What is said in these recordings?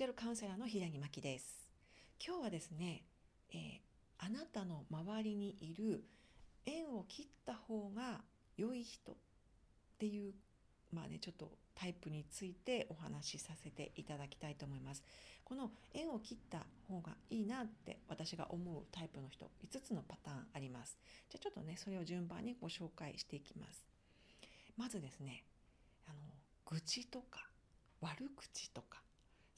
チュアルカウンセラーの平木真希です。今日はですね、えーあなたの周りにいる縁を切った方が良い人っていうまあねちょっとタイプについてお話しさせていただきたいと思います。この縁を切った方がいいなって私が思うタイプの人5つのパターンあります。じゃあちょっとねそれを順番にご紹介していきます。まずですねあの愚痴とか悪口とか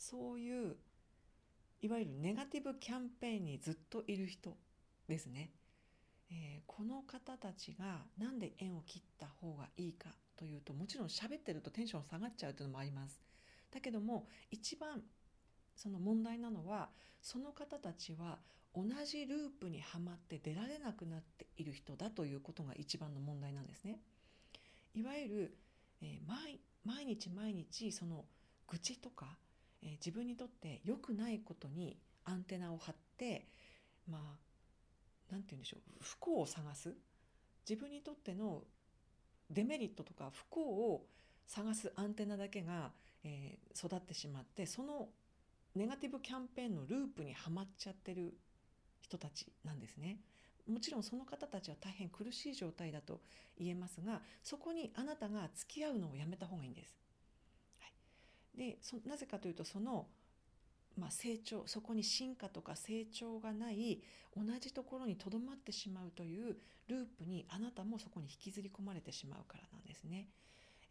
そういういわゆるネガティブキャンペーンにずっといる人ですね、えーこの方たちがなんで縁を切った方がいいかというともちろん喋ってるとテンション下がっちゃうというのもあります。だけども一番その問題なのはその方たちは同じループにはまって出られなくなっている人だということが一番の問題なんですね。いわゆる、えー毎毎日毎日その愚痴とか、えー自分にとって良くないことにアンテナを張ってまあなんて言うんでしょう不幸を探す自分にとってのデメリットとか不幸を探すアンテナだけが、えー育ってしまってそのネガティブキャンペーンのループにはまっちゃってる人たちなんですね。もちろんその方たちは大変苦しい状態だと言えますがそこにあなたが付き合うのをやめた方がいいんです。でなぜかというとその、まあ、成長そこに進化とか成長がない同じところにとどまってしまうというループにあなたもそこに引きずり込まれてしまうからなんですね。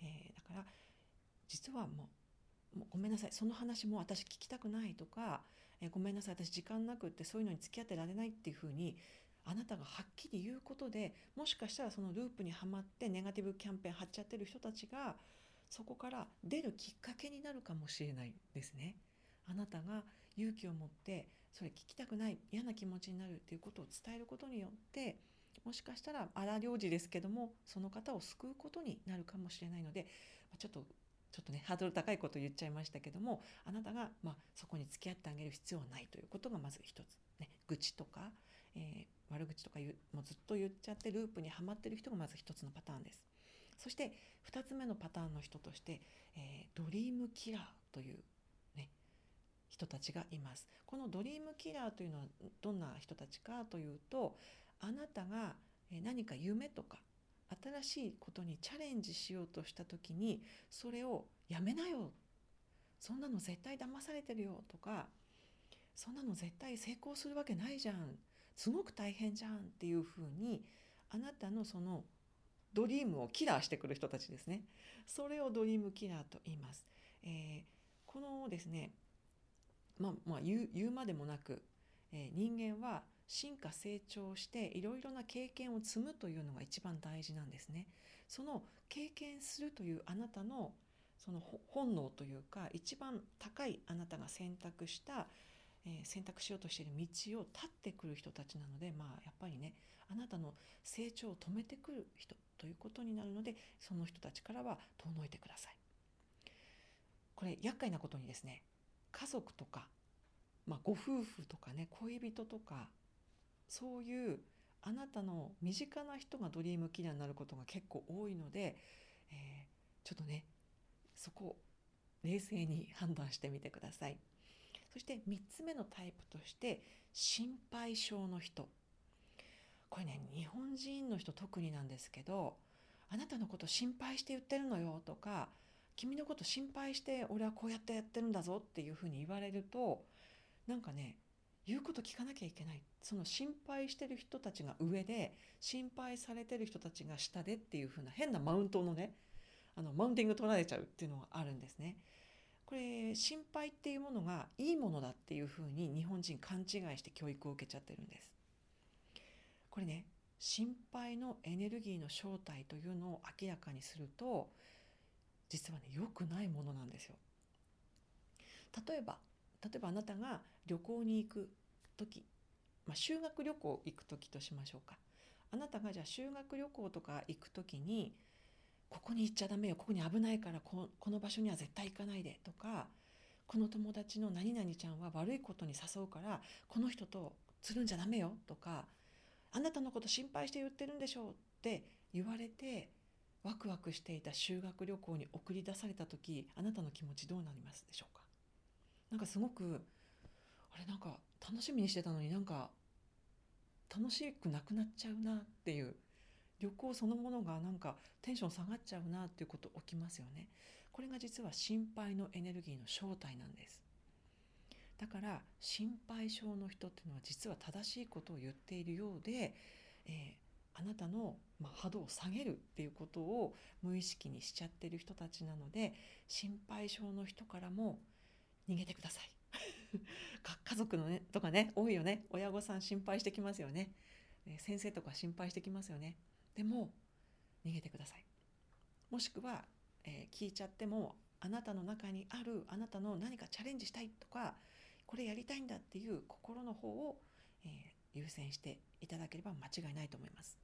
えーだから実はもうもうごめんなさいその話も私聞きたくないとか、えーごめんなさい私時間なくってそういうのに付き合ってられないっていうふうにあなたがはっきり言うことでもしかしたらそのループにはまってネガティブキャンペーン張っちゃってる人たちがそこから出るきっかけになるかもしれないですね。あなたが勇気を持ってそれ聞きたくない嫌な気持ちになるっていうことを伝えることによってもしかしたら荒領事ですけどもその方を救うことになるかもしれないのでちょっとちょっとねハードル高いこと言っちゃいましたけどもあなたが、まあ、そこに付き合ってあげる必要はないということがまず一つ、ね、愚痴とか、えー悪口とかうもうずっと言っちゃってループにはまってる人がまず一つのパターンです。そして二つ目のパターンの人として、えードリームキラーという、ね、人たちがいます。このドリームキラーというのはどんな人たちかというとあなたが何か夢とか新しいことにチャレンジしようとした時にそれをやめなよそんなの絶対騙されてるよとかそんなの絶対成功するわけないじゃんすごく大変じゃんっていうふうにあなたのそのドリームをキラーしてくる人たちですね。それをドリームキラーと言います、えーこのですねまあまあ言う言うまでもなく、えー人間は進化成長していろいろな経験を積むというのが一番大事なんですね。その経験するというあなたのその本能というか一番高いあなたが選択した、えー選択しようとしている道を立ってくる人たちなのでまあやっぱりねあなたの成長を止めてくる人。ということになるのでその人たちからは遠のいてください。これ厄介なことにですね家族とか、まあ、ご夫婦とかね恋人とかそういうあなたの身近な人がドリームキラーになることが結構多いので、えーちょっとねそこを冷静に判断してみてください。そして3つ目のタイプとして心配性の人これね日本人の人特になんですけどあなたのこと心配して言ってるのよとか君のこと心配して俺はこうやってやってるんだぞっていうふうに言われるとなんかね言うこと聞かなきゃいけないその心配してる人たちが上で心配されてる人たちが下でっていうふうな変なマウントのねあのマウンティング取られちゃうっていうのがあるんですね。これ心配っていうものがいいものだっていうふうに日本人勘違いして教育を受けちゃってるんです。これね心配のエネルギーの正体というのを明らかにすると実はね良くないものなんですよ。例えば例えばあなたが旅行に行く時、まあ、修学旅行行く時としましょうか。あなたがじゃあ修学旅行とか行く時にここに行っちゃダメよここに危ないからこの場所には絶対行かないでとかこの友達の何々ちゃんは悪いことに誘うからこの人とつるんじゃダメよとかあなたのこと心配して言ってるんでしょうって言われてワクワクしていた修学旅行に送り出された時あなたの気持ちどうなりますでしょうか？なんかすごくあれなんか楽しみにしてたのになんか楽しくなくなっちゃうなっていう旅行そのものがなんかテンション下がっちゃうなっていうこと起きますよね。これが実は心配のエネルギーの正体なんです。だから心配性の人っていうのは実は正しいことを言っているようで、えー、あなたの、まあ、波動を下げるっていうことを無意識にしちゃってる人たちなので心配性の人からも逃げてください。家族のねとかね多いよね。親御さん心配してきますよね。先生とか心配してきますよね。でも逃げてください。もしくは、えー、聞いちゃってもあなたの中にあるあなたの何かチャレンジしたいとかこれやりたいんだっていう心の方を、えー、優先していただければ間違いないと思います、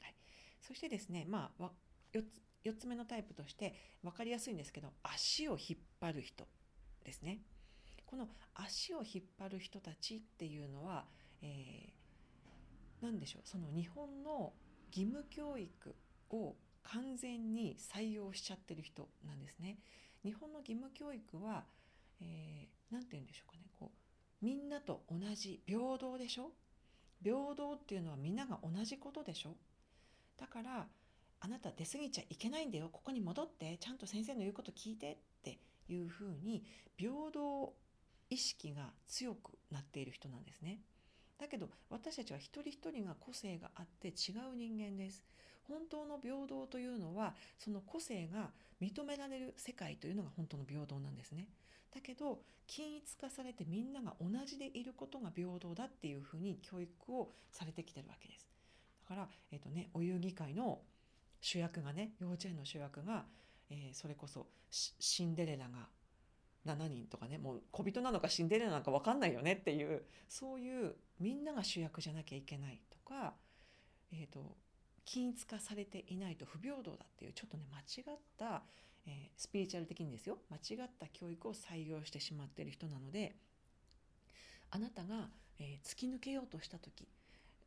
はい、そしてですねまあ 4, つ4つ目のタイプとして分かりやすいんですけど足を引っ張る人ですね。この足を引っ張る人たちっていうのは、えー、何でしょう。その日本の義務教育を完全に採用しちゃってる人なんですね。日本の義務教育は何、えー、て言うんでしょうかね。みんなと同じ平等でしょ？平等っていうのはみんなが同じことでしょ？だからあなた出過ぎちゃいけないんだよここに戻ってちゃんと先生の言うこと聞いてっていうふうに平等意識が強くなっている人なんですね。だけど私たちは一人一人が個性があって違う人間です。本当の平等というのはその個性が認められる世界というのが本当の平等なんですね。だけど均一化されてみんなが同じでいることが平等だっていうふうに教育をされてきてるわけです。だから、え、ー、とね、お遊戯会の主役がね幼稚園の主役が、えー、それこそシンデレラが7人とかねもう小人なのかシンデレラなのか分かんないよねっていうそういうみんなが主役じゃなきゃいけないとか、えーと、均一化されていないと不平等だっていうちょっとね間違った、えー、スピリチュアル的にですよ。間違った教育を採用してしまっている人なのであなたが、えー、突き抜けようとした時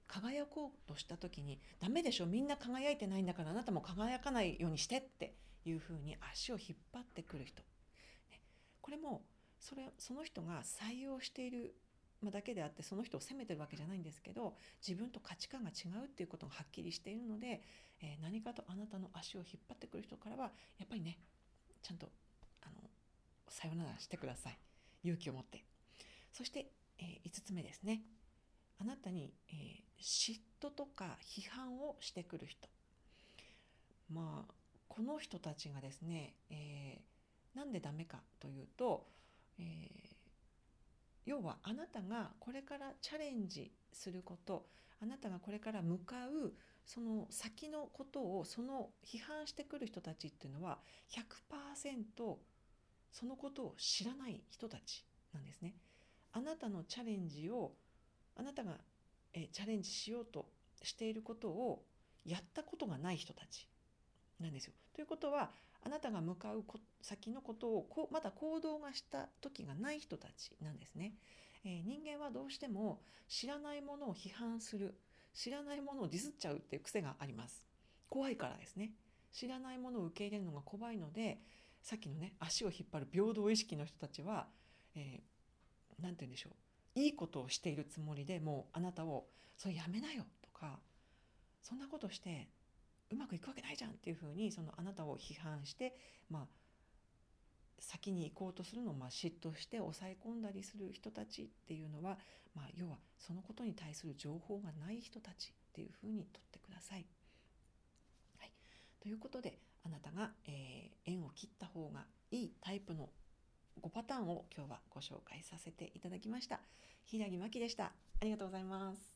輝こうとした時に「ダメでしょみんな輝いてないんだからあなたも輝かないようにして」っていうふうに足を引っ張ってくる人。これもそれその人が採用しているだけであってその人を責めてるわけじゃないんですけど自分と価値観が違うっていうことがはっきりしているので、えー、何かとあなたの足を引っ張ってくる人からはやっぱりねちゃんとあのさよならしてください。勇気を持って。そして、えー、5つ目ですね。あなたに、えー、嫉妬とか批判をしてくる人。まあこの人たちがですね、えーなんでダメかというと、えー、要はあなたがこれからチャレンジすることあなたがこれから向かうその先のことをその批判してくる人たちっていうのは100%そのことを知らない人たちなんですね。あなたのチャレンジをあなたがえチャレンジしようとしていることをやったことがない人たちなんですよ。ということはあなたが向かう先のことをこまだ行動がした時がない人たちなんですね。えー、人間はどうしても知らないものを批判する知らないものをディスっちゃうっていう癖があります。怖いからですね。知らないものを受け入れるのが怖いのでさっきのね足を引っ張る平等意識の人たちは何、えー、て言うんでしょういいことをしているつもりでもうあなたを「それやめなよ」とか「そんなことしてうまくいくわけないじゃんっていうふうにそのあなたを批判して、まあ、先に行こうとするのをまあ嫉妬して抑え込んだりする人たちっていうのは、まあ、要はそのことに対する情報がない人たちっていうふうにとってください。はい、ということであなたが、えー、縁を切った方がいいタイプの5パターンを今日はご紹介させていただきました。平木真希でした。ありがとうございます。